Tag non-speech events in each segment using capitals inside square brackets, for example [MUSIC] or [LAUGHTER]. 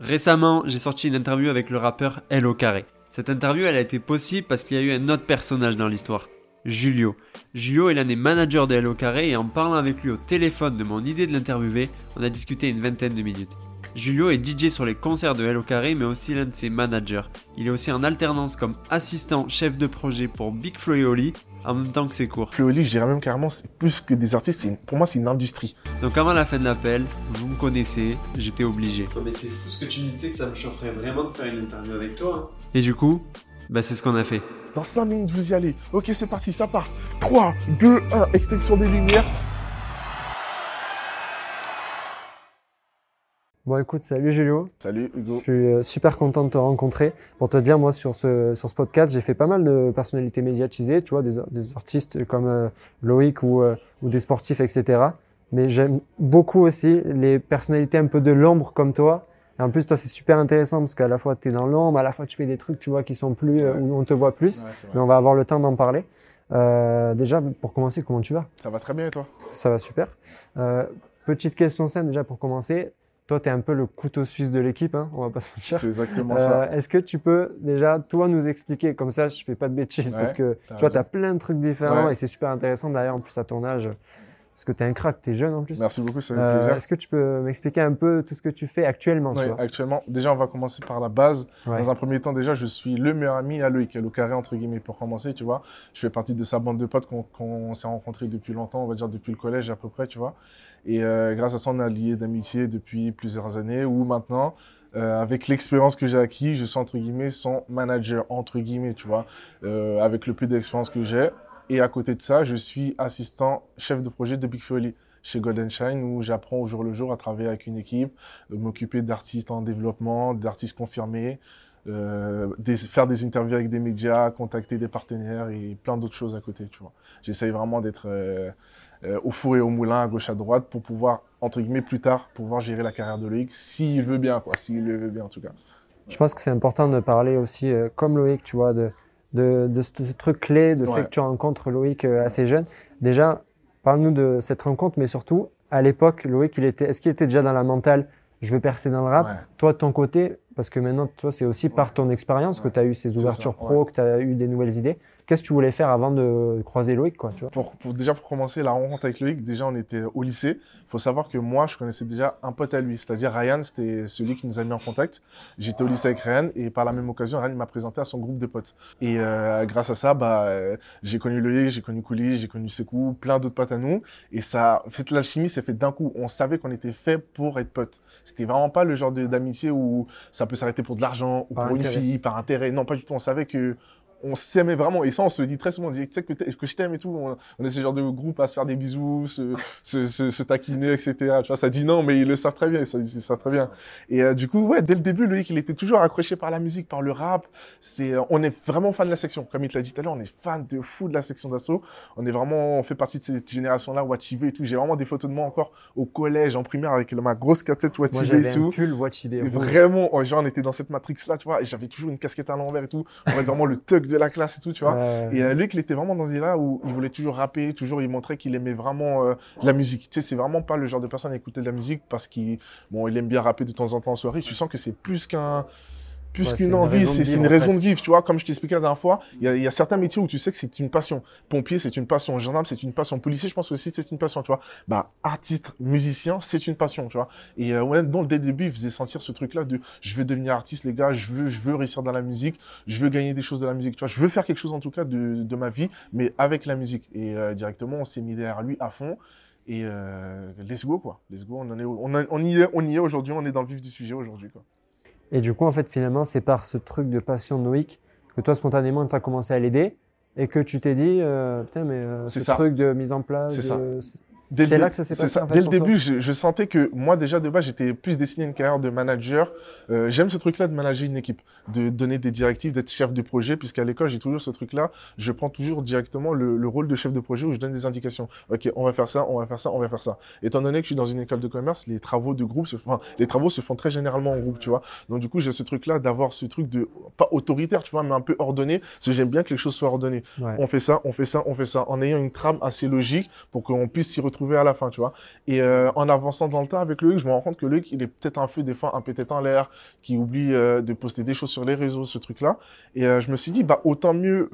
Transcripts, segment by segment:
Récemment, j'ai sorti une interview avec le rappeur Hello Carré. Cette interview, elle a été possible parce qu'il y a eu un autre personnage dans l'histoire. Julio. Julio est l'un des managers de Hello Carré et en parlant avec lui au téléphone de mon idée de l'interviewer, on a discuté une vingtaine de minutes. Julio est DJ sur les concerts de Hello Carré mais aussi l'un de ses managers. Il est aussi en alternance comme assistant chef de projet pour Big Flo et en même temps que ses cours. Flo et Oli, je dirais même carrément, c'est plus que des artistes, c'est une- pour moi c'est une industrie. Donc avant la fin de l'appel, vous me connaissez, j'étais obligé. mais c'est fou ce que tu me disais que ça me chaufferait vraiment de faire une interview avec toi. Et du coup, bah c'est ce qu'on a fait. Dans 5 minutes, vous y allez. Ok, c'est parti, ça part. 3, 2, 1, extinction des lumières. Bon, écoute, salut Julio. Salut Hugo. Je suis euh, super content de te rencontrer. Pour te dire, moi, sur ce, sur ce podcast, j'ai fait pas mal de personnalités médiatisées, tu vois, des, des artistes comme euh, Loïc ou, euh, ou des sportifs, etc. Mais j'aime beaucoup aussi les personnalités un peu de l'ombre comme toi. Et en plus, toi, c'est super intéressant parce qu'à la fois, tu es dans l'ombre, à la fois, tu fais des trucs, tu vois, qui sont plus, euh, où on te voit plus. Ouais. Mais on va avoir le temps d'en parler. Euh, déjà, pour commencer, comment tu vas? Ça va très bien et toi? Ça va super. Euh, petite question simple déjà pour commencer. Toi, tu es un peu le couteau suisse de l'équipe, hein, on va pas se mentir. C'est exactement Euh, ça. Est-ce que tu peux déjà, toi, nous expliquer, comme ça, je fais pas de bêtises, Ouais, parce que tu vois, raison. tu as plein de trucs différents Ouais. et c'est super intéressant d'ailleurs, en plus à ton âge, parce que tu es un crack, tu es jeune en plus. Merci beaucoup, ça fait Euh, plaisir. Est-ce que tu peux m'expliquer un peu tout ce que tu fais actuellement tu Ouais, vois actuellement, déjà, on va commencer par la base. Ouais. Dans un premier temps, déjà, je suis le meilleur ami à Loïc, à le carré, entre guillemets, pour commencer, tu vois. Je fais partie de sa bande de potes qu'on s'est rencontrés depuis longtemps, on va dire depuis le collège à peu près, tu vois. Et euh, grâce à ça, on a lié d'amitié depuis plusieurs années, où maintenant, euh, avec l'expérience que j'ai acquis, je suis, entre guillemets, son manager, entre guillemets, tu vois, euh, avec le peu d'expérience que j'ai. Et à côté de ça, je suis assistant chef de projet de Big Foley chez Golden Shine où j'apprends au jour le jour à travailler avec une équipe, euh, m'occuper d'artistes en développement, d'artistes confirmés, euh, faire des interviews avec des médias, contacter des partenaires et plein d'autres choses à côté. J'essaye vraiment d'être euh, au four et au moulin, à gauche, à droite, pour pouvoir, entre guillemets, plus tard, pouvoir gérer la carrière de Loïc, s'il veut bien, quoi, s'il le veut bien, en tout cas. Je pense que c'est important de parler aussi, comme Loïc, tu vois, de, de, de ce, ce truc clé, de Ouais. fait que tu rencontres Loïc euh, assez jeune. Déjà, parle-nous de cette rencontre, mais surtout, à l'époque, Loïc, il était, est-ce qu'il était déjà dans la mentale, je veux percer dans le rap? Ouais. Toi, de ton côté, parce que maintenant, toi, c'est aussi par ton expérience que tu as eu ces ouvertures ça, pro, que tu as eu des nouvelles idées. Qu'est-ce que tu voulais faire avant de croiser Loïc, quoi, tu vois? Pour, pour- déjà pour commencer la rencontre avec Loïc, déjà on était au lycée. Il faut savoir que moi je connaissais déjà un pote à lui, c'est-à-dire Ryan, c'était celui qui nous a mis en contact. J'étais au lycée avec Ryan et par la même occasion Ryan m'a présenté à son groupe de potes. Et euh, grâce à ça, bah euh, j'ai connu Loïc, j'ai connu Kouli, j'ai connu Sekou, plein d'autres potes à nous. Et ça, en fait l'alchimie s'est fait d'un coup. On savait qu'on était fait pour être potes. C'était vraiment pas le genre d'amitié où ça peut s'arrêter pour de l'argent ou Par pour une fille, par intérêt. Non, pas du tout. On savait que on s'aimait vraiment. Et ça, on se le dit très souvent. On dit, tu sais que, je t'aime et tout. On, on est ce genre de groupe à se faire des bisous, se, se, se, se taquiner, etc. Tu vois, ça dit non, mais ils le savent très bien. Ils le savent très bien. Et euh, du coup, ouais, dès le début, Loïc, il était toujours accroché par la musique, par le rap. C'est, euh, on est vraiment fan de la section. Comme il te l'a dit tout à l'heure, on est fan de fou de la section d'assaut. On est vraiment, on fait partie de cette génération-là, Watchivé et tout. J'ai vraiment des photos de moi encore au collège, en primaire, avec ma grosse et tout. pull Watchibé Et rouge. vraiment, genre, on était dans cette matrix-là, tu vois, et j'avais toujours une casquette à l'envers et tout. On être vraiment le thug de la classe et tout, tu vois. Ouais. Et euh, lui, il était vraiment dans ce là où il voulait toujours rapper, toujours il montrait qu'il aimait vraiment euh, la musique. Tu sais, c'est vraiment pas le genre de personne à écouter de la musique parce qu'il bon, il aime bien rapper de temps en temps en soirée. Tu sens que c'est plus qu'un plus Ouais, qu'une une envie, c'est une raison de vivre, tu vois. Comme je t'expliquais la dernière fois, il y y a certains métiers où tu sais que c'est une passion. Pompier, c'est une passion. Gendarme, c'est une passion. Policier, je pense aussi que c'est une passion, tu vois. Bah, artiste, musicien, c'est une passion, tu vois. Et euh, ouais, donc dès le début, il faisait sentir ce truc-là de je veux devenir artiste, les gars, je veux, je veux réussir dans la musique, je veux gagner des choses de la musique, tu vois. Je veux faire quelque chose en tout cas de, de ma vie, mais avec la musique. Et euh, directement, on s'est mis derrière lui à fond. Et euh, let's go, quoi. Let's go. On, en est, on, a- on y est, on y est aujourd'hui, on est dans le vif du sujet aujourd'hui, quoi. Et du coup, en fait, finalement, c'est par ce truc de passion de Noïc que toi, spontanément, tu as commencé à l'aider et que tu t'es dit, euh, putain, mais euh, ce ça. truc de mise en place. De-. C'est- là que ça s'est passé, ça. en fait, Dès le début, je, je sentais que moi, déjà, de base, j'étais plus destiné à une carrière de manager. Euh, J'aime ce truc-là de manager une équipe, de donner des directives, d'être chef de projet, puisqu'à l'école, j'ai toujours ce truc-là. Je prends toujours directement le, le rôle de chef de projet où je donne des indications. OK, on va faire ça, on va faire ça, on va faire ça. Étant donné que je suis dans une école de commerce, les travaux de groupe se font, enfin, les travaux se font très généralement en groupe, tu vois. Donc, du coup, j'ai ce truc-là d'avoir ce truc de, pas autoritaire, tu vois, mais un peu ordonné, parce que j'aime bien que les choses soient ordonnées Ouais. on fait ça, on fait ça, on fait ça, en ayant une trame assez logique pour qu'on puisse s'y retrouver à la fin, tu vois. Et euh, en avançant dans le temps avec Loïc, je me rends compte que Loïc, il est peut-être un peu des fois un peu tête en l'air, qui oublie euh, de poster des choses sur les réseaux, ce truc-là. Et euh, je me suis dit, bah autant mieux,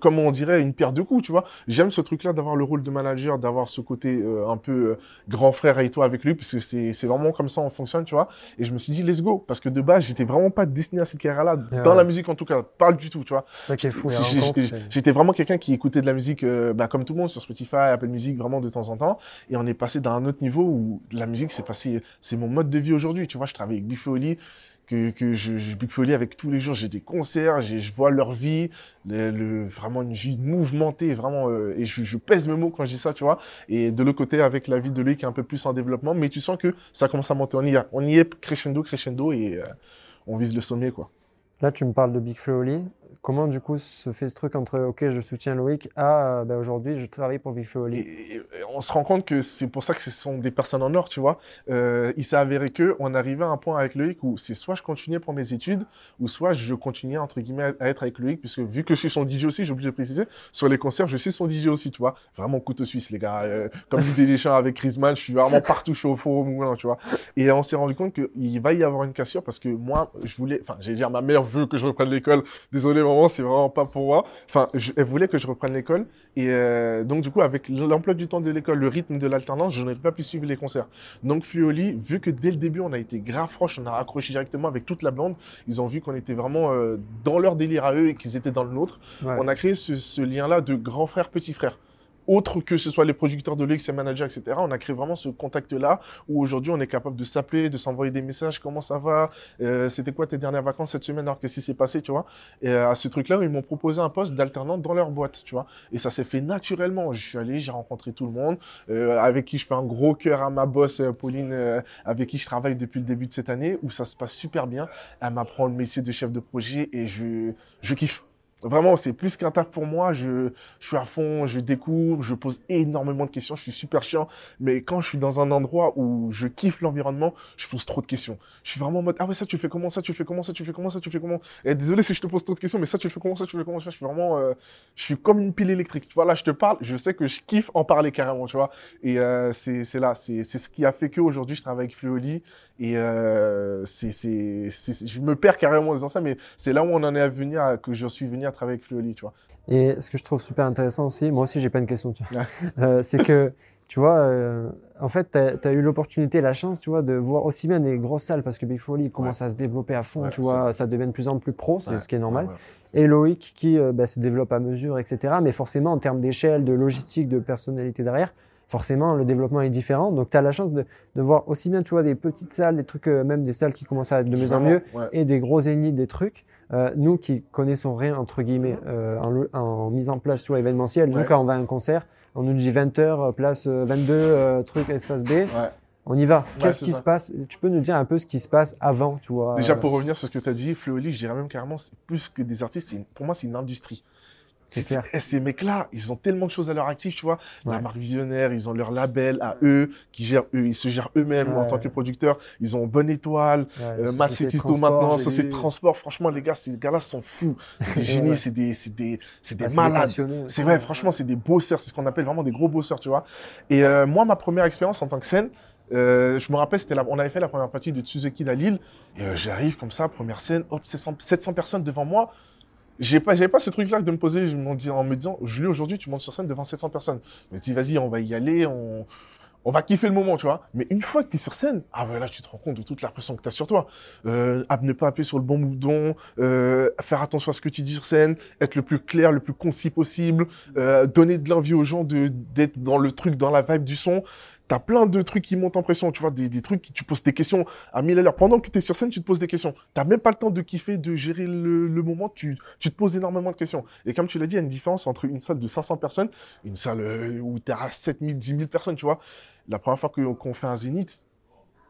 comme on dirait, une pierre deux coups, tu vois. J'aime ce truc-là d'avoir le rôle de manager, d'avoir ce côté un peu grand frère et toi avec lui, parce que c'est vraiment comme ça on fonctionne, tu vois. Et je me suis dit, let's go, parce que de base, j'étais vraiment pas destiné à cette carrière-là, Ouais, dans la musique en tout cas, pas du tout, tu vois. C'est ça qui est fou. J'étais vraiment quelqu'un qui écoutait de la musique, bah, comme tout le monde, sur Spotify, Apple Music, vraiment de temps en temps. Et on est passé d'un autre niveau où la musique, c'est passé, c'est mon mode de vie aujourd'hui. Tu vois, je travaille avec Big Flo Oli, que, que je, je Big Flo Oli avec tous les jours. J'ai des concerts, je vois leur vie, le, vraiment une vie mouvementée, vraiment. euh, et je, pèse mes mots quand je dis ça, tu vois. Et de l'autre côté, avec la vie de lui qui est un peu plus en développement, mais tu sens que ça commence à monter. On y, est- on y est crescendo, crescendo, et euh, on vise le sommet, quoi. Là, tu me parles de Big. Comment, du coup, se fait ce truc entre OK, je soutiens Loïc à euh, ben, aujourd'hui, je travaille pour Big Et, et- on se rend compte que c'est pour ça que ce sont des personnes en or, tu vois. Euh, il s'est avéré que on arrivait à un point avec Loïc où c'est soit je continuais pour mes études, ou soit je continuais entre guillemets à être avec Loïc, puisque vu que je suis son DJ aussi, j'ai oublié de préciser, sur les concerts, je suis son DJ aussi, tu vois. Vraiment couteau suisse, les gars. Euh, comme dit Deschamps avec Chris Mann, je suis vraiment partout, je suis au four au moulin, tu vois. Et on s'est rendu compte qu'il va y avoir une cassure parce que moi, je voulais, enfin, j'allais dire, ma mère veut que je reprenne l'école. Désolé, c'est vraiment pas pour moi. Enfin, je- elle voulait que je reprenne l'école. Et euh, donc, du coup, avec l'emploi du temps de l'école, le rythme de l'alternance, je n'aurais pas pu suivre les concerts. Donc, Fluoli, vu que dès le début, on a été grave proche, on a accroché directement avec toute la bande, ils ont vu qu'on était vraiment euh, dans leur délire à eux et qu'ils étaient dans le nôtre. Ouais. On a créé ce, ce lien-là de grand frère, petit frère. Autre que ce soit les producteurs de l'X, les managers, etc. On a créé vraiment ce contact-là où aujourd'hui on est capable de s'appeler, de s'envoyer des messages. Comment ça va Euh, C'était quoi tes dernières vacances cette semaine Alors qu'est-ce qui s'est passé, tu vois? Et euh, à ce truc-là, ils m'ont proposé un poste d'alternant dans leur boîte, tu vois. Et ça s'est fait naturellement. Je suis allé, j'ai rencontré tout le monde, euh, avec qui je fais un gros cœur à ma boss euh, Pauline, euh, avec qui je travaille depuis le début de cette année, où ça se passe super bien. Elle m'apprend le métier de chef de projet et je, je kiffe. Vraiment, c'est plus qu'un taf pour moi. Je, suis à fond, je découvre, je pose énormément de questions. Je suis super chiant. Mais quand je suis dans un endroit où je kiffe l'environnement, je pose trop de questions. Je suis vraiment en mode, ah ouais, ça tu fais comment, ça tu fais comment, ça tu fais comment, ça tu fais comment? Et désolé si je te pose trop de questions, mais ça tu fais comment, ça tu fais comment? Je suis vraiment, euh, je suis comme une pile électrique. Tu vois, là, je te parle, je sais que je kiffe en parler carrément, tu vois. Et euh, c'est là, c'est ce qui a fait qu'aujourd'hui, je travaille avec Fluoli. Et euh, c'est, c'est, c'est- je me perds carrément en disant ça, mais c'est là où on en est à, que je suis venu à travailler avec Fluoli, tu vois. Et ce que je trouve super intéressant aussi, moi aussi j'ai pas une question, tu vois. [LAUGHS] Euh, c'est que, tu vois, euh, en fait, tu as, eu l'opportunité, la chance, tu vois, de voir aussi bien des grosses salles, parce que Big Foley commence à se développer à fond, Ouais, tu vois, ça devient de plus en plus pro, c'est Ouais. ce qui est normal. Et Loïc qui bah, se développe à mesure, etc. Mais forcément, en termes d'échelle, de logistique, de personnalité derrière, forcément, le développement est différent. Donc, tu as la chance de, de voir aussi bien, tu vois, des petites salles, des trucs, euh, même des salles qui commencent à être de mieux en mieux, ouais. et des gros zéniths, des trucs. Euh, nous qui connaissons rien, entre guillemets, euh, en, mise en place, tu vois, événementielle, nous, Ouais. quand on va à un concert, on nous dit 20h, place euh, 22, euh, truc, espace B, Ouais. on y va. Qu'est-ce qui ça. se passe? Tu peux nous dire un peu ce qui se passe avant, tu vois Déjà, pour revenir sur ce que tu as dit, Fluoli, je dirais même carrément, c'est plus que des artistes, pour moi, c'est une industrie. C'est c'est- Ces mecs-là, ils ont tellement de choses à leur actif, tu vois. Ouais. La marque visionnaire, ils ont leur label à eux, qui gèrent eux, ils se gèrent eux-mêmes en tant que producteurs. Ils ont Bonne Étoile, ouais, euh, transport, maintenant, Société de Transport. Franchement, les gars, ces gars-là sont fous. C'est des [LAUGHS] génies, c'est des, c'est des, c'est des Ah, malades. C'est vrai, franchement, c'est des bosseurs. C'est ce qu'on appelle vraiment des gros bosseurs, tu vois. Et euh, moi, ma première expérience en tant que scène, euh, je me rappelle, c'était on avait fait la première partie de Tsuzuki à Lille. Et euh, j'arrive comme ça, première scène, hop, 700, 700 personnes devant moi. J'ai pas, j'avais pas ce truc-là de me poser je dis- en me disant, Julie, aujourd'hui, tu montes sur scène devant 700 personnes. Je me dis, vas-y, on va y aller, on, on va kiffer le moment, tu vois. Mais une fois que tu es sur scène, ah ouais, là, tu te rends compte de toute la pression que tu as sur toi. Euh, ne pas appuyer sur le bon bouton, euh, faire attention à ce que tu dis sur scène, être le plus clair, le plus concis possible, euh, donner de l'envie aux gens de d'être dans le truc, dans la vibe du son. T'as plein de trucs qui montent en pression, tu vois, des, trucs qui tu poses des questions à mille à l'heure. Pendant que tu es sur scène, tu te poses des questions. T'as même pas le temps de kiffer, de gérer le, moment, tu, tu te poses énormément de questions. Et comme tu l'as dit, il y a une différence entre une salle de 500 personnes, une salle euh, où t'es à 7000, 10 000 personnes, tu vois. La première fois qu'on fait un zénith,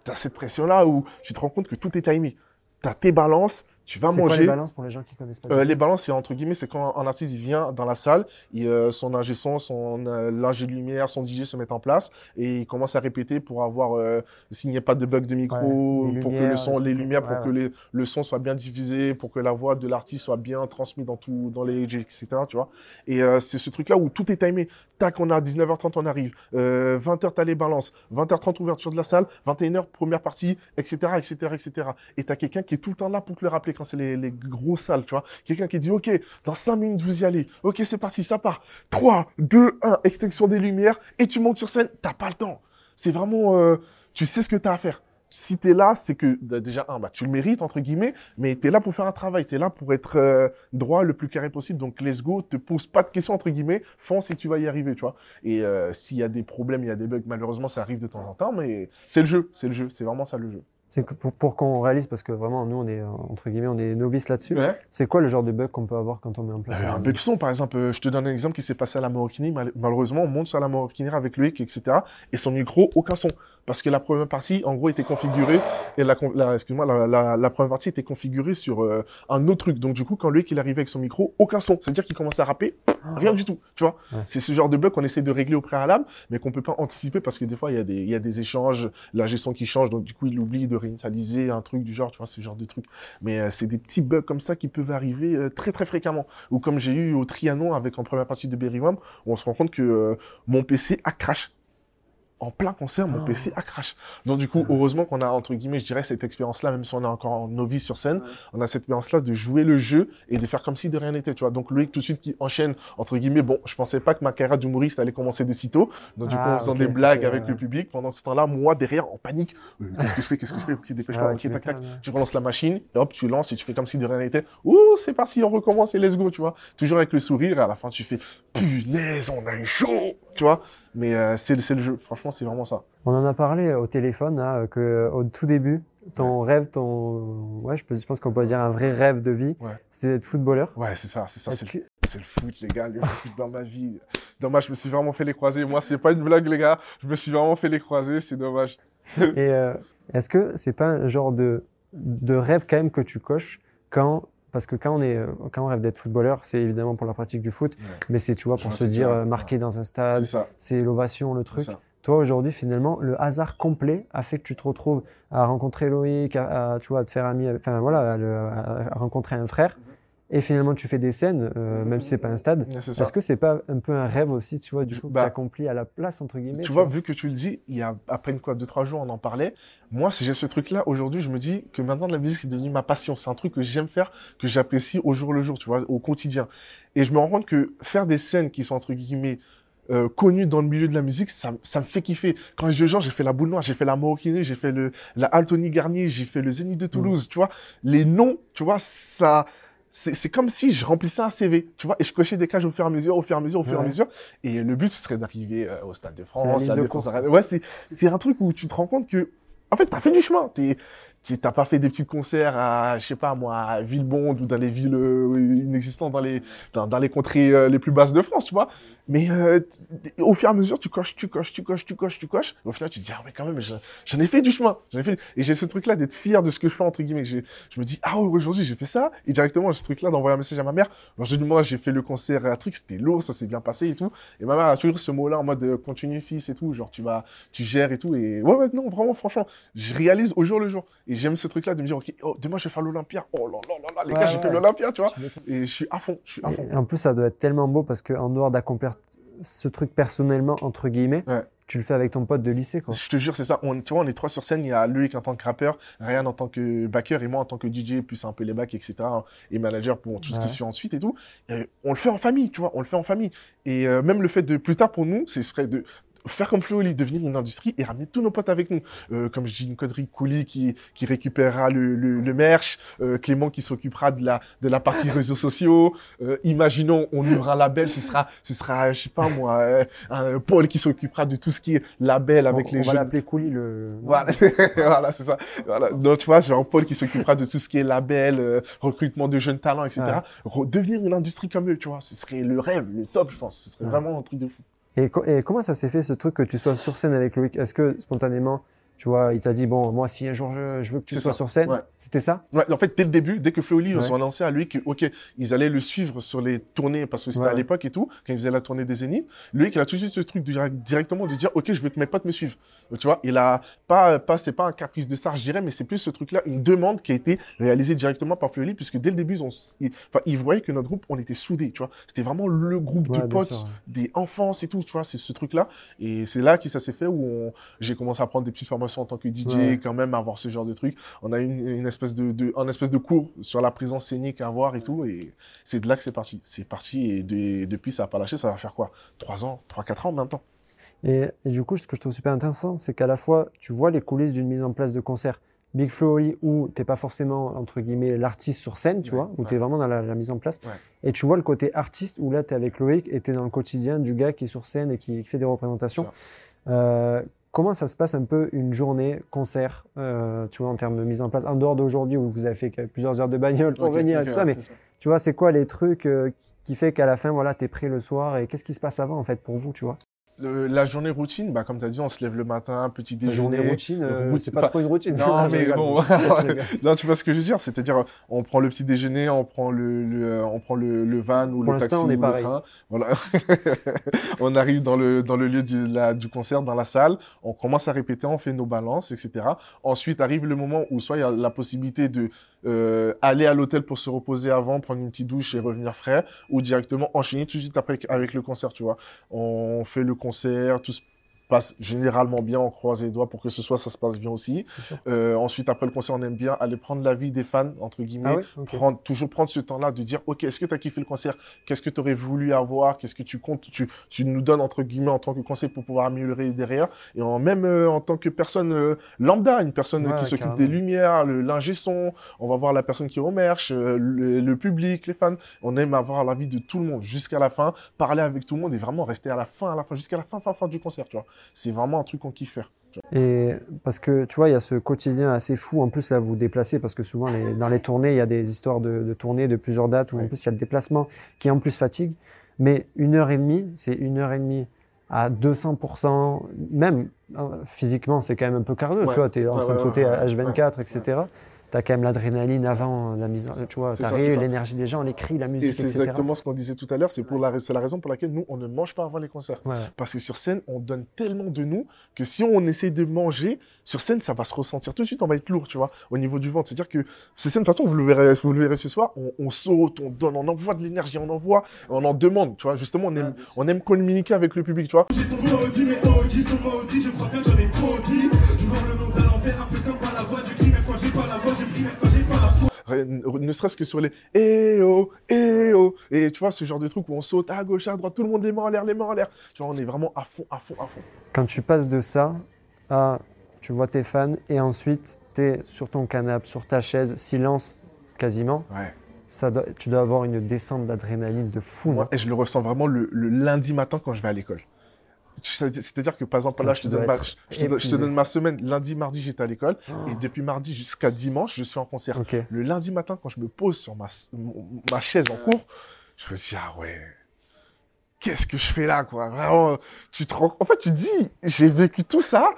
t'as cette pression-là où tu te rends compte que tout est timé. T'as tes balances, Tu vas quoi manger. les balances pour les gens qui connaissent pas Euh, du tout les balances, c'est entre guillemets, c'est quand un artiste il vient dans la salle, il, euh, son ingé son, son euh, l'ingé de lumière, son DJ se mettent en place et il commence à répéter pour avoir euh, s'il n'y ait pas de bug de micro, Ouais, pour que le son, les lumières, ouais, pour que les- le son soit bien diffusé, pour que la voix de l'artiste soit bien transmise dans tout, dans les etc. Tu vois. Et euh, c'est ce truc-là où tout est timé. Tac, on a 19h30, on arrive. Euh, 20h, t'as les balances. 20h30, ouverture de la salle. 21h, première partie, etc., etc., etc. Et t'as quelqu'un qui est tout le temps là pour te le rappeler quand c'est les, grosses salles, tu vois. Quelqu'un qui dit, OK, dans 5 minutes, vous y allez. OK, c'est parti, ça part. 3, 2, 1, extinction des lumières. Et tu montes sur scène. T'as pas le temps. C'est vraiment, euh, tu sais ce que t'as à faire. Si t'es là, c'est que bah, déjà un, bah tu le mérites entre guillemets, mais t'es là pour faire un travail, t'es là pour être euh, droit le plus carré possible. Donc let's go, te pose pas de questions entre guillemets, fonce et tu vas y arriver, tu vois. Et euh, s'il y a des problèmes, il y a des bugs, malheureusement ça arrive de temps en temps, mais c'est le jeu, c'est le jeu, c'est vraiment ça le jeu. C'est pour, pour qu'on réalise, parce que vraiment, nous, on est, euh, entre guillemets, on est novices là-dessus. Ouais. C'est quoi le genre de bug qu'on peut avoir quand on met en place Euh, un un- bug son, par exemple, euh, je te donne un exemple qui s'est passé à la. Mal- malheureusement, on monte sur la maroquinerie avec Loïc, etc. Et son micro, aucun son. Parce que la première partie, en gros, était configurée, et la, excuse-moi, la, la, la première partie était configurée sur euh, un autre truc. Donc, du coup, quand Loïc, il arrivait avec son micro, aucun son. C'est-à-dire qu'il commençait à rapper, rien du tout, tu vois. Ouais. C'est ce genre de bug qu'on essaie de régler au préalable, mais qu'on peut pas anticiper parce que des fois, il y a des, il y a des échanges, la gestion qui change, donc du coup, il oublie de réinitialiser un truc du genre, tu vois, ce genre de truc. Mais euh, c'est des petits bugs comme ça qui peuvent arriver euh, très très fréquemment. Ou comme j'ai eu au Trianon avec en première partie de Berrywam, où on se rend compte que euh, mon PC a crash. En plein concert, mon Ah. PC a crash. Donc du coup, heureusement qu'on a, entre guillemets, je dirais, cette expérience-là, même si on est encore en novice sur scène, on a cette expérience-là de jouer le jeu et de faire comme si de rien n'était, tu vois. Donc Loïc, tout de suite, qui enchaîne, entre guillemets, bon, je pensais pas que ma carrière d'humoriste allait commencer de sitôt. Donc du coup, Ah, en faisant ok. des blagues avec ouais. le public, pendant ce temps-là, moi, derrière, en panique, euh, [LAUGHS] qu'est-ce que je fais, qu'est-ce que je fais, ok, dépêche-toi, Ah ok, tac, tac. Tu relances la machine, et hop, tu lances et tu fais comme si de rien n'était. Ouh, c'est parti, on recommence et let's go, tu vois. Toujours avec le sourire, et à la fin, tu fais, punaise, on a eu chaud, tu vois. Mais euh, c'est le- c'est jeu, franchement, c'est vraiment ça. On en a parlé au téléphone, là, euh, que au tout début, ton rêve, ton, ouais, je, peux- je pense qu'on peut dire un vrai rêve de vie, Ouais. c'était d'être footballeur. Ouais, c'est ça, c'est ça, c'est que- c'est le foot, les gars, le [LAUGHS] foot dans ma vie. Dommage, je me suis vraiment fait les croiser. Moi, c'est pas une blague, les gars. Je me suis vraiment fait les croiser, c'est dommage. Et euh, est-ce que c'est pas un genre de, de rêve quand même que tu coches quand parce que quand on est euh, quand on rêve d'être footballeur, c'est évidemment pour la pratique du foot, Ouais. mais c'est tu vois pour se dire euh, marqué dans un stade, c'est l'ovation, le truc. Toi aujourd'hui finalement, le hasard complet a fait que tu te retrouves à rencontrer Loïc, à, à, tu vois, à te faire ami, enfin voilà, à, le- à- à rencontrer un frère. Et finalement, tu fais des scènes, euh, même si c'est pas un stade. Ça. Est-ce que c'est pas un peu un rêve aussi, tu vois, du coup, Bah, que t'accomplis à la place entre guillemets Tu vois, vu que tu le dis, il y a à peine quoi, deux, trois jours, on en parlait. Moi, si j'ai ce truc-là, aujourd'hui, je me dis que maintenant, la musique, c'est devenu ma passion. C'est un truc que j'aime faire, que j'apprécie au jour le jour, tu vois, au quotidien. Et je me rends compte que faire des scènes qui sont, entre guillemets, euh, connues dans le milieu de la musique, ça, ça me fait kiffer. Quand je genre, j'ai fait la boule noire, j'ai fait la maroquinerie, j'ai fait le, la Anthony Garnier, j'ai fait le Zénith de Toulouse, tu vois. Les noms, tu vois, ça, c'est comme si je remplissais un CV, tu vois, et je cochais des cages au fur et à mesure, au fur et à mesure, au fur et à mesure. Et le but, ce serait d'arriver euh, au Stade de France, Stade de de France. Ouais, c'est, un truc où tu te rends compte que, en fait, t'as fait du chemin. T'as pas fait des petits concerts à, je sais pas moi, à Villebonde ou dans les villes euh, inexistantes dans les, dans, dans les contrées euh, les plus basses de France, tu vois. Mais euh, au fur et à mesure, tu coches, tu coches, tu coches, tu coches, tu coches. Et au final, tu te dis, ah mais quand même, j'en ai fait du chemin. J'en ai fait... Et j'ai ce truc-là d'être fier de ce que je fais, entre guillemets. J'ai- Je me dis, ah ouais, aujourd'hui, j'ai fait ça. Et directement, j'ai ce truc-là d'envoyer un message à ma mère. Alors, moi, j'ai fait le concert à truc, c'était lourd, ça s'est bien passé et tout. Et ma mère a toujours ce mot-là en mode euh, continue, fils et tout. Genre, tu vas, tu gères et tout. Et ouais, ouais, non, vraiment, franchement, je réalise au jour le jour. Et j'aime ce truc-là de me dire, ok, oh, demain, je vais faire l'Olympia. Oh là là là là, les Ouais, gars, j'ai ouais. fait l'Olympia, tu vois. Et je suis à fond, je suis à fond. Et en plus, ça doit être tellement beau parce qu'en dehors d'accomplir ce truc personnellement, entre guillemets, Ouais. tu le fais avec ton pote de lycée. Quoi. Je te jure, c'est ça. On, tu vois, on est trois sur scène. Il y a Loïc en tant que rappeur, Ryan en tant que backer et moi en tant que DJ, plus un peu les backs, etc. Et manager pour tout ce qui se fait ensuite et tout. Et on le fait en famille, tu vois. On le fait en famille. Et euh, même le fait de, plus tard pour nous, c'est serait de faire comme Flo devenir une industrie et ramener tous nos potes avec nous. Euh, comme je dis, une connerie, Couli qui, qui récupérera le, le, le merch, euh, Clément qui s'occupera de la, de la partie [LAUGHS] réseaux sociaux. Euh, imaginons, on ouvre un label, ce sera, ce sera, je sais pas moi, euh, un Paul qui s'occupera de tout ce qui est label avec on, les on va jeunes l'appeler Couli le. voilà, [LAUGHS] voilà c'est ça. Voilà. Donc, tu vois, genre Paul qui s'occupera de tout ce qui est label, euh, recrutement de jeunes talents, etc. Re- devenir une industrie comme eux, tu vois, ce serait le rêve, le top, je pense. Ce serait Ouais. vraiment un truc de fou. Et, co- et comment ça s'est fait ce truc que tu sois sur scène avec Loïc? Est-ce que spontanément Tu vois, il t'a dit, bon, moi, si un jour je, je veux que tu sois ça. sur scène, Ouais. c'était ça? Ouais, en fait, dès le début, dès que Flowly, ils Ouais. ont annoncé à lui que, ok, ils allaient le suivre sur les tournées, parce que c'était à l'époque et tout, quand ils faisaient la tournée des Zéniths, lui, il a tout de suite ce truc direct- directement de dire, ok, je veux que mes potes me suivent. Donc, tu vois, il a pas, pas, c'est pas un caprice de star, je dirais, mais c'est plus ce truc-là, une demande qui a été réalisée directement par Flowly, puisque dès le début, ils ont, ils- ils voyaient que notre groupe, on était soudés, tu vois. C'était vraiment le groupe de potes, sûr. des enfances et tout, tu vois, c'est ce truc-là. Et c'est là que ça s'est fait où j'ai commencé à prendre des petites formations en tant que DJ, Ouais. quand même, avoir ce genre de truc. On a eu une, une espèce de, de, un espèce de cours sur la présence scénique à avoir et tout. Et c'est de là que c'est parti. C'est parti et de- depuis, ça n'a pas lâché. Ça va faire quoi? Trois ans, trois, quatre ans maintenant. Et, et du coup, ce que je trouve super intéressant, c'est qu'à la fois, tu vois les coulisses d'une mise en place de concert Big Flo Oli, où tu n'es pas forcément, entre guillemets, l'artiste sur scène, tu Ouais, vois, où ouais. tu es vraiment dans la, la mise en place. Ouais. Et tu vois le côté artiste, où là, tu es avec Loïc et tu es dans le quotidien du gars qui est sur scène et qui, qui fait des représentations. Euh, comment ça se passe un peu une journée, concert, euh, tu vois, en termes de mise en place, en dehors d'aujourd'hui où vous avez fait plusieurs heures de bagnole pour venir et tout ça, mais ça. tu vois, c'est quoi les trucs euh, qui- fait qu'à la fin, voilà, tu es pris le soir et qu'est-ce qui se passe avant, en fait, pour vous, tu vois? Le- la journée routine, bah, comme tu as dit, on se lève le matin, petit La déjeuner. journée routine, euh, c'est pas trop une routine. Non, Je mais bon. [LAUGHS] [LAUGHS] Non, tu vois ce que je veux dire, c'est-à-dire on prend le petit déjeuner, on prend le, le- on prend le, le van ou Pour le taxi l'instant, on est ou pareil. le train. Voilà. [LAUGHS] on arrive dans le dans le lieu du, la- du concert, dans la salle, on commence à répéter, on fait nos balances, etc. Ensuite arrive le moment où soit il y a la possibilité de euh, aller à l'hôtel pour se reposer avant, prendre une petite douche et revenir frais, ou directement enchaîner tout de suite après avec le concert, tu vois. On fait le concert, tout se passe généralement bien, on croise les doigts pour que ce soit ça se passe bien aussi. Euh, ensuite, après le concert, on aime bien aller prendre l'avis des fans, entre guillemets. Ah oui Ok. Prendre, toujours prendre ce temps-là de dire, OK, est-ce que tu as kiffé le concert? Qu'est-ce que tu aurais voulu avoir? Qu'est-ce que tu comptes? Tu, tu nous donnes, entre guillemets, en tant que conseil pour pouvoir améliorer derrière. Et en, même euh, en tant que personne euh, lambda, une personne Ouais, qui s'occupe des lumières, le l'ingé son, on va voir la personne qui est au merch, euh, le, le public, les fans. On aime avoir l'avis de tout le monde jusqu'à la fin, parler avec tout le monde et vraiment rester à la fin, à la fin, jusqu'à la fin, fin, fin du concert, tu vois. C'est vraiment un truc qu'on kiffe faire. Et parce que tu vois, il y a ce quotidien assez fou. En plus, là, vous vous déplacez parce que souvent, les- dans les tournées, il y a des histoires de, de tournées de plusieurs dates où en plus, il y a le déplacement qui en plus fatigue. Mais une heure et demie, c'est une heure et demie à 200%, même hein, physiquement, c'est quand même un peu cardio. Ouais. Tu vois, tu es en Ouais, train de sauter à ouais. H24, etc. Tu as quand même l'adrénaline avant la mise en C'est tu vois, c'est l'énergie des gens, les cris, la Et musique, c'est etc. exactement ce qu'on disait tout à l'heure. C'est pour la, c'est la raison pour laquelle nous, on ne mange pas avant les concerts. Ouais, Parce que sur scène, on donne tellement de nous que si on essaie de manger, sur scène, ça va se ressentir tout de suite. On va être lourd, tu vois, au niveau du ventre. C'est-à-dire que sur scène, de toute façon, vous le verrez, vous le verrez ce soir, on, on saute, on donne, on envoie de l'énergie, on envoie, on en demande, tu vois. Justement, on aime, on aime communiquer avec le public, tu vois. J'ai ton maudit, mes OG sont maudits, je crois bien que j'en ai trop dit. Je vois le monde à l'envers, un peu comme par la voix, je crie même quand j'ai pas la voix, je crie même quand j'ai pas la foi. Rien- Ne serait-ce que sur les eh oh, eh oh. Et tu vois, ce genre de truc où on saute à gauche, à droite, tout le monde les mains en l'air, les mains en l'air. Tu vois, on est vraiment à fond, à fond, à fond. Quand tu passes de ça à tu vois tes fans et ensuite tu es sur ton canapé, sur ta chaise, silence quasiment, Ouais. ça doit- tu dois avoir une descente d'adrénaline de fou. Moi, non et je le ressens vraiment le, le lundi matin quand je vais à l'école. C'est-à-dire que, par exemple, là, je te, donne ma, être je, te, donne- je te épuisé. donne ma semaine. Lundi, mardi, j'étais à l'école. Oh. Et depuis mardi jusqu'à dimanche, je suis en concert. Le lundi matin, quand je me pose sur ma, ma chaise en cours, je me dis, ah ouais, qu'est-ce que je fais là, quoi? Vraiment, tu te rends... En fait, tu te dis, j'ai vécu tout ça,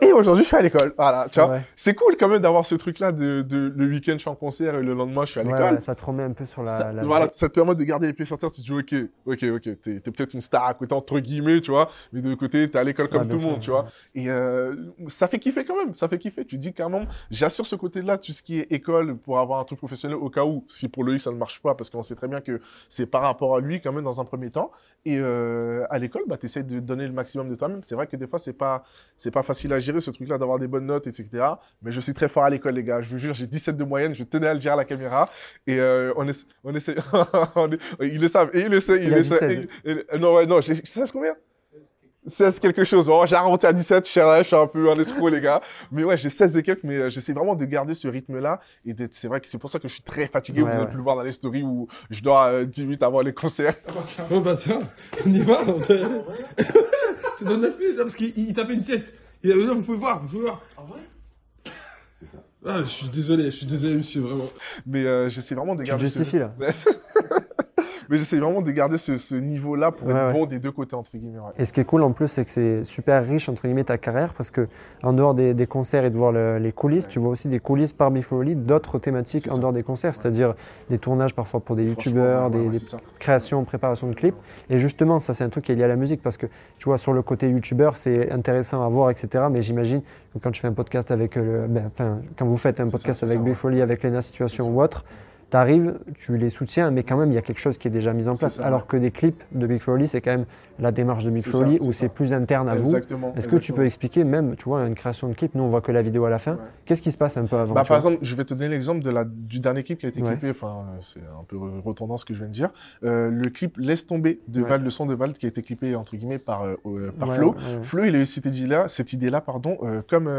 et aujourd'hui, je suis à l'école. Voilà, tu vois. Ouais. C'est cool quand même d'avoir ce truc-là de, de le week-end, je suis en concert, et le lendemain, je suis à l'école. ouais, ça te remet un peu sur la. Ça, la- voilà, ça te permet de garder les pieds sur terre. Tu te dis, ok, ok, ok, t'es, t'es peut-être une star à côté, entre guillemets, tu vois, mais de l'autre côté, t'es à l'école comme tout le monde, tu vois. Et euh, ça fait kiffer quand même, ça fait kiffer. Tu te dis carrément, j'assure ce côté-là, tout ce qui est école, pour avoir un truc professionnel, au cas où, si pour lui, ça ne marche pas, parce qu'on sait très bien que c'est par rapport à lui, quand même, dans un premier temps. Et euh, à l'école, bah, t'essayes de donner le maximum de toi-même. C'est vrai que des fois, c'est pas, c'est pas facile à gérer, ce truc-là, d'avoir des bonnes notes, etc. Mais je suis très fort à l'école, les gars. Je vous jure, j'ai 17 de moyenne, je tenais à le dire à la caméra. Et euh, on, essa- on essaie. [LAUGHS] on est- Ils le savent. Et ils le savent. Ils Il a le savent. 16. Et- et- non, ouais, non, j'ai 16 combien? 16 quelque chose. Oh, j'ai remonté à 17. Je suis, je suis un peu un escroc, les gars. Mais ouais, j'ai 16 et quelques. Mais euh, j'essaie vraiment de garder ce rythme-là. Et d'être- c'est vrai que c'est pour ça que je suis très fatigué. Ouais, Vous avez ouais. pu le voir dans les stories où je dors euh, 10 minutes avant les concerts. Oh bah tiens, on y va. [LAUGHS] C'est dans 9 minutes, hein, parce qu'il il tapait une sieste. Il dit, vous pouvez voir, vous pouvez voir. Ah ouais C'est ça. Ah, je suis désolé, je suis désolé, monsieur, vraiment. Mais euh, j'essaie vraiment de Tu garder ce justifies là. [LAUGHS] Mais j'essaie vraiment de garder ce, ce niveau-là pour Ouais, être ouais. bon des deux côtés, entre guillemets. ouais. Et ce qui est cool en plus, c'est que c'est super riche entre guillemets ta carrière parce que en dehors des, des concerts et de voir le- les coulisses, tu vois aussi des coulisses par Oli, d'autres thématiques en ça. dehors des concerts, c'est-à-dire des tournages parfois pour des youtubeurs, des, créations, préparation de clips. Et justement, ça c'est un truc qui est lié à la musique parce que tu vois sur le côté youtubeur, c'est intéressant à voir, etc. Mais j'imagine que quand tu fais un podcast avec, euh, le- ben, enfin quand vous faites un ça, podcast avec Oli, avec Lena Situation ou autre. Tu arrives, tu les soutiens, mais quand même, il y a quelque chose qui est déjà mis en place. ça, alors ouais. que des clips de Big Oli, c'est quand même la démarche de Big C'est Flo et ça, Oli, c'est où c'est plus interne à vous. Exactement. Est-ce que tu peux expliquer même, tu vois, une création de clip Nous, on voit que la vidéo à la fin. Ouais. Qu'est-ce qui se passe un peu avant Bah, par exemple, je vais te donner l'exemple de la, du dernier clip qui a été Ouais. clippé. Enfin, euh, c'est un peu redondant ce que je viens de dire. Euh, le clip Laisse tomber de Ouais. Val, le son de Val qui a été clippé entre guillemets par, euh, par Flo. Flo, il a eu cette idée-là, cette idée-là, pardon, euh, comme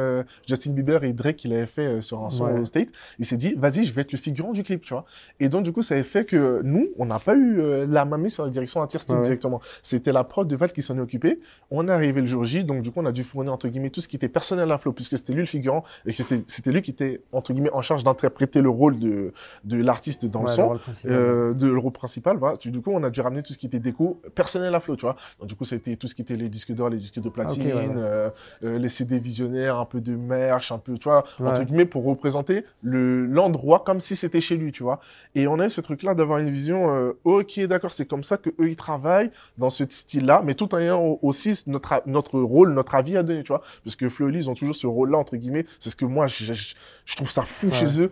Justin Bieber et Drake, il avait fait sur un son State. Il s'est dit, vas-y, je vais être le figurant du clip, tu vois. Et donc, du coup, ça avait fait que nous, on n'a pas eu la main mise sur la direction artistique directement. C'était la prod de Val qui s'en est occupée. On est arrivé le jour J, donc du coup, on a dû fournir entre guillemets tout ce qui était personnel à Flo, puisque c'était lui le figurant et c'était c'était lui qui était entre guillemets en charge d'interpréter le rôle de de l'artiste dans le son. rôle principal. Euh, de l'euro principal, voilà. Du coup, on a dû ramener tout ce qui était déco personnel à Flo, tu vois. Donc, du coup, c'était tout ce qui était les disques d'or, les disques de platine, Ok, ouais, ouais. euh, euh, les CD visionnaires, un peu de merch, un peu, tu vois, entre guillemets, pour représenter le l'endroit comme si c'était chez lui, tu vois. Et on a eu ce truc-là d'avoir une vision, ok, d'accord, c'est comme ça que eux ils travaillent dans ce style-là, mais tout en ayant au- aussi notre rôle, notre avis à donner, tu vois. Parce que Oli, ils ont toujours ce rôle-là entre guillemets. C'est ce que moi, je, je- je trouve ça fou Ouais. chez eux.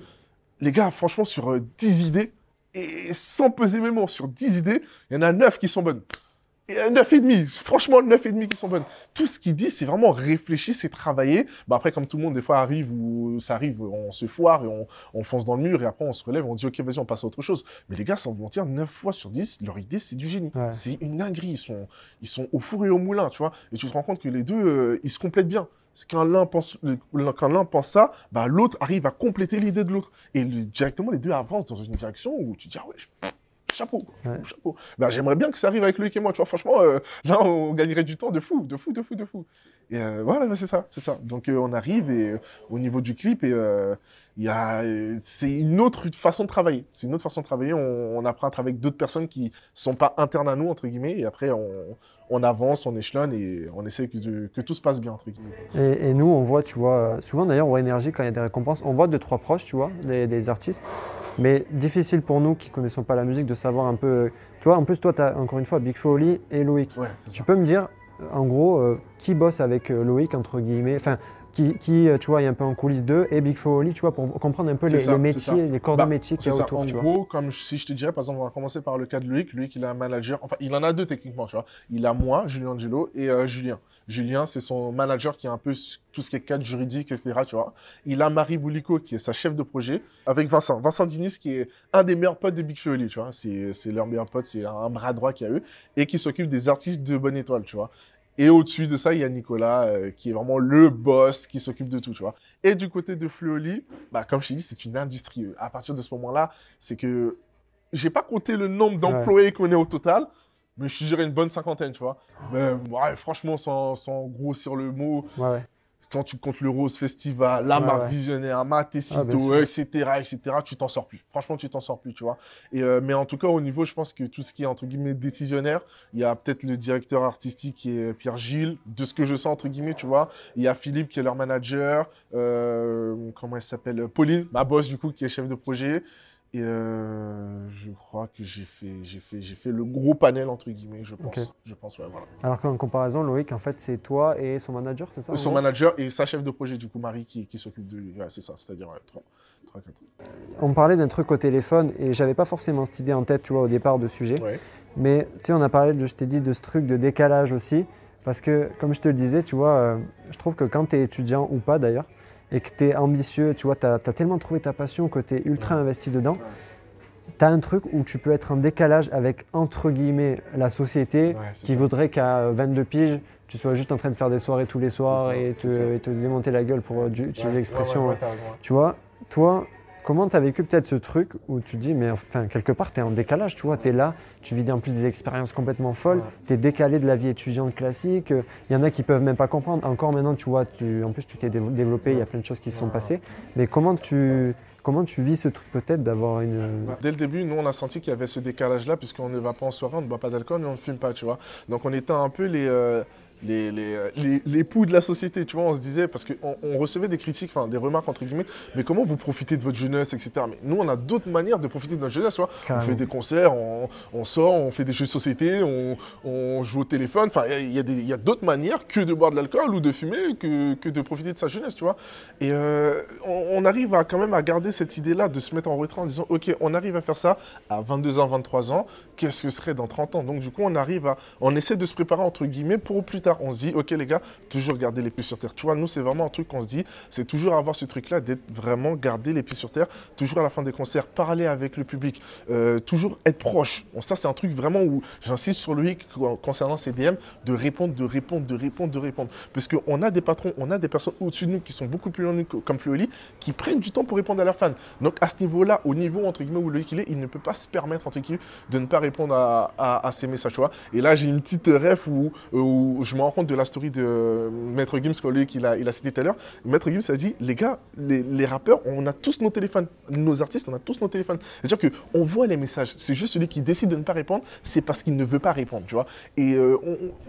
Les gars, franchement, sur euh, 10 idées, et sans peser mes mots, sur 10 idées, il y en a 9 qui sont bonnes. Et euh, 9 et demi, franchement 9 et demi qui sont bonnes. Tout ce qu'il dit, c'est vraiment réfléchi, c'est travaillé. Bah après, comme tout le monde, des fois arrive où ça arrive, on se foire et on, on fonce dans le mur et après on se relève, on dit ok, vas-y, on passe à autre chose. Mais les gars, sans vous mentir, 9 fois sur 10, leur idée, c'est du génie. Ouais. C'est une dinguerie. Ils sont, ils sont au four et au moulin, tu vois. Et tu te rends compte que les deux, euh, ils se complètent bien. Quand l'un pense, quand l'un pense ça, bah l'autre arrive à compléter l'idée de l'autre. Et le- directement, les deux avancent dans une direction où tu te dis, ah ouais, pff, chapeau. Ouais. chapeau. Bah, j'aimerais bien que ça arrive avec Loïc et moi, tu vois. Franchement, euh, là, on gagnerait du temps de fou, de fou, de fou, de fou. Et euh, voilà, c'est ça, c'est ça. Donc, euh, on arrive et au niveau du clip, et il y a, c'est une autre façon de travailler. C'est une autre façon de travailler. On, on apprend à travailler avec d'autres personnes qui sont pas internes à nous, entre guillemets, et après, on, on avance, on échelonne et on essaie que, de- que tout se passe bien, entre guillemets. Et, et nous, on voit, tu vois, souvent d'ailleurs, au Énergie, quand il y a des récompenses, on voit deux, trois proches, tu vois, des, des artistes. Mais difficile pour nous qui connaissons pas la musique de savoir un peu. euh, Tu vois, en plus, toi, tu as encore une fois Big Oli et Loïc. Ouais, Tu peux me dire, en gros, euh, qui bosse avec euh, Loïc, entre guillemets, enfin, qui, qui, euh, tu vois, est un peu en coulisses d'eux, et Big Oli, tu vois, pour comprendre un peu les, ça, métiers, les corps Bah, de métier qu'il y a ça. autour, En tu vois. gros, comme si je te dirais, par exemple, on va commencer par le cas de Loïc. Loïc, il a un manager. Enfin, il en a deux techniquement, tu vois. Il a moi, Julien Angelo, et euh, Julien. Julien, c'est son manager qui est un peu tout ce qui est cadre juridique, etc. Tu vois. Il a Marie Boulico, qui est sa chef de projet, avec Vincent. Vincent Dinis, qui est un des meilleurs potes de Big Oli, tu vois. C'est c'est leur meilleur pote, c'est un bras droit qu'il y a eux, et qui s'occupe des artistes de Bonne Étoile, tu vois. Et au-dessus de ça, il y a Nicolas, euh, qui est vraiment le boss, qui s'occupe de tout, tu vois. Et du côté de Flo et Oli, bah, comme je t'ai dit, c'est une industrie. À partir de ce moment-là, c'est que j'ai pas compté le nombre d'employés qu'on est au total, mais je dirais une bonne cinquantaine, tu vois. Mais ouais, franchement, sans, sans grossir le mot, Ouais, ouais. quand tu comptes le Rose Festival, la marque visionnaire, Ah, Matecito, sûr. etc., etc., tu t'en sors plus. Franchement, tu t'en sors plus, tu vois. Et, euh, mais en tout cas, au niveau, je pense que tout ce qui est, entre guillemets, décisionnaire, il y a peut-être le directeur artistique qui est Pierre Gilles, de ce que je sens, entre guillemets, tu vois. Il y a Philippe qui est leur manager, euh, comment elle s'appelle Pauline, ma boss, du coup, qui est chef de projet. Et euh, je crois que j'ai fait, j'ai fait, j'ai fait le gros panel, entre guillemets, je pense. Je pense, ouais, voilà. Alors qu'en comparaison, Loïc, en fait, c'est toi et son manager, c'est ça Son manager et sa chef de projet, du coup, Marie, qui, qui s'occupe de lui. Ouais, c'est ça, c'est-à-dire ouais, trois, trois, quatre. On parlait d'un truc au téléphone et j'avais pas forcément cette idée en tête, tu vois, au départ de sujet. Mais tu sais, on a parlé, de, je t'ai dit, de ce truc de décalage aussi. Parce que, comme je te le disais, tu vois, euh, je trouve que quand tu es étudiant ou pas d'ailleurs, et que tu es ambitieux, tu vois, tu as, tellement trouvé ta passion que tu es ultra investi dedans, tu as un truc où tu peux être en décalage avec, entre guillemets, la société qui ça. voudrait qu'à euh, 22 piges, tu sois juste en train de faire des soirées tous les soirs ça, et te, et te démonter la gueule pour euh, utiliser l'expression. euh, tu vois, toi, comment tu as vécu peut-être ce truc où tu dis, mais enfin, quelque part, tu es en décalage, tu vois, tu es là, tu vis en plus des expériences complètement folles, Ouais. tu es décalé de la vie étudiante classique, il y en a qui peuvent même pas comprendre. Encore maintenant, tu vois, tu, en plus, tu t'es dé- développé, il y a plein de choses qui se sont passées. Mais comment tu, Comment tu vis ce truc peut-être d'avoir une. Bah, Dès le début, nous, on a senti qu'il y avait ce décalage-là, puisqu'on ne va pas en soirée, on ne boit pas d'alcool on ne fume pas, tu vois. Donc, on était un peu les, euh, les, les, euh, les, les poux de la société, tu vois. On se disait, parce qu'on on recevait des critiques, enfin, des remarques, entre guillemets, mais comment vous profitez de votre jeunesse, etc. Mais nous, on a d'autres manières de profiter de notre jeunesse, tu vois. On fait des concerts, on, on sort, on fait des jeux de société, on, on joue au téléphone. Enfin, il y a, a d'autres manières que de boire de l'alcool ou de fumer que, que de profiter de sa jeunesse, tu vois. Et euh, on, on arrive à, quand même à garder cette idée-là de se mettre en retrait en disant, OK, on arrive à faire ça à 22 ans, 23 ans. Qu'est-ce que ce serait dans 30 ans? Donc, du coup, on arrive à. On essaie de se préparer, entre guillemets, pour plus tard. On se dit, OK, les gars, toujours garder les pieds sur terre. Tu vois, nous, c'est vraiment un truc qu'on se dit, c'est toujours avoir ce truc-là d'être vraiment garder les pieds sur terre, toujours à la fin des concerts, parler avec le public, euh, toujours être proche. Ça, c'est un truc vraiment où j'insiste sur lui con- concernant ces DM, de répondre, de répondre, de répondre, de répondre. Parce qu'on a des patrons, on a des personnes au-dessus de nous qui sont beaucoup plus loin de nous, co- comme Fleury, qui prennent du temps pour répondre à leurs fans. Donc, à ce niveau-là, au niveau, entre guillemets, où Loïc il est, il ne peut pas se permettre, entre guillemets, de ne pas répondre à, à- ces messages. Et là, j'ai une petite ref où, où je me rends compte de la story de Maître Gims, que Loïc, il a, cité tout à l'heure. Maître Gims a dit, les gars, les, rappeurs, on a tous nos téléphones. Nos artistes, on a tous nos téléphones. C'est-à-dire qu'on voit les messages. C'est juste celui qui décide de ne pas répondre, c'est parce qu'il ne veut pas répondre, tu vois. Et euh,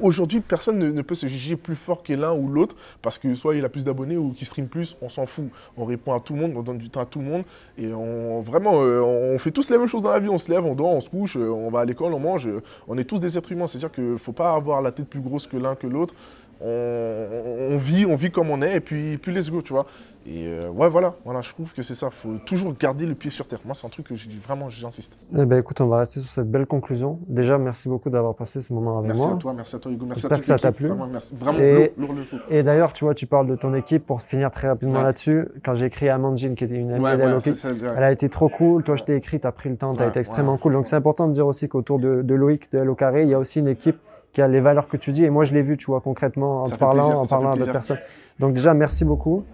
aujourd'hui, personne ne, peut se juger plus fort que l'un ou l'autre, parce que soit il a plus d'abonnés ou qu'il stream plus, on s'en fout. On répond à tout le monde, on donne du temps à tout le monde. Et on, vraiment, euh, on fait tous les mêmes choses dans la vie. On se lève, on dort, on se couche, euh, on va à l'école, on mange. euh, on est tous des êtres humains. C'est-à-dire qu'il ne faut pas avoir la tête plus grosse que l'un que l'autre. On, on vit, on vit comme on est, et puis, puis let's go, tu vois. Et euh, ouais, voilà, voilà, je trouve que c'est ça. faut toujours garder le pied sur terre. Moi, c'est un truc que vraiment, j'insiste. Eh ben, écoute, on va rester sur cette belle conclusion. Déjà, merci beaucoup d'avoir passé ce moment avec Merci moi. à toi, merci à toi, Hugo. Merci à toute que ça t'a plu. Vraiment, merci. Vraiment, Et- lourd, lourd fou. Et d'ailleurs, tu vois, tu parles de ton équipe pour finir très rapidement Ouais. là-dessus. Quand j'ai écrit à Amandine, qui était une amie Ouais, ça. elle a été trop cool. Toi, je t'ai écrit, tu as pris le temps, tu as Ouais, été extrêmement cool. Donc, c'est important de dire aussi qu'autour de, de Loïc, de Hello Carré, il y a aussi une équipe qui a les valeurs que tu dis. Et moi, je l'ai vu, tu vois, concrètement, en Ça parlant, plaisir, en parlant à d'autres personnes. Donc, déjà, merci beaucoup.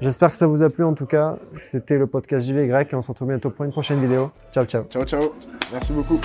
J'espère que ça vous a plu en tout cas. C'était le podcast JV grec et on se retrouve bientôt pour une prochaine vidéo. Ciao, ciao. Ciao, ciao. Merci beaucoup.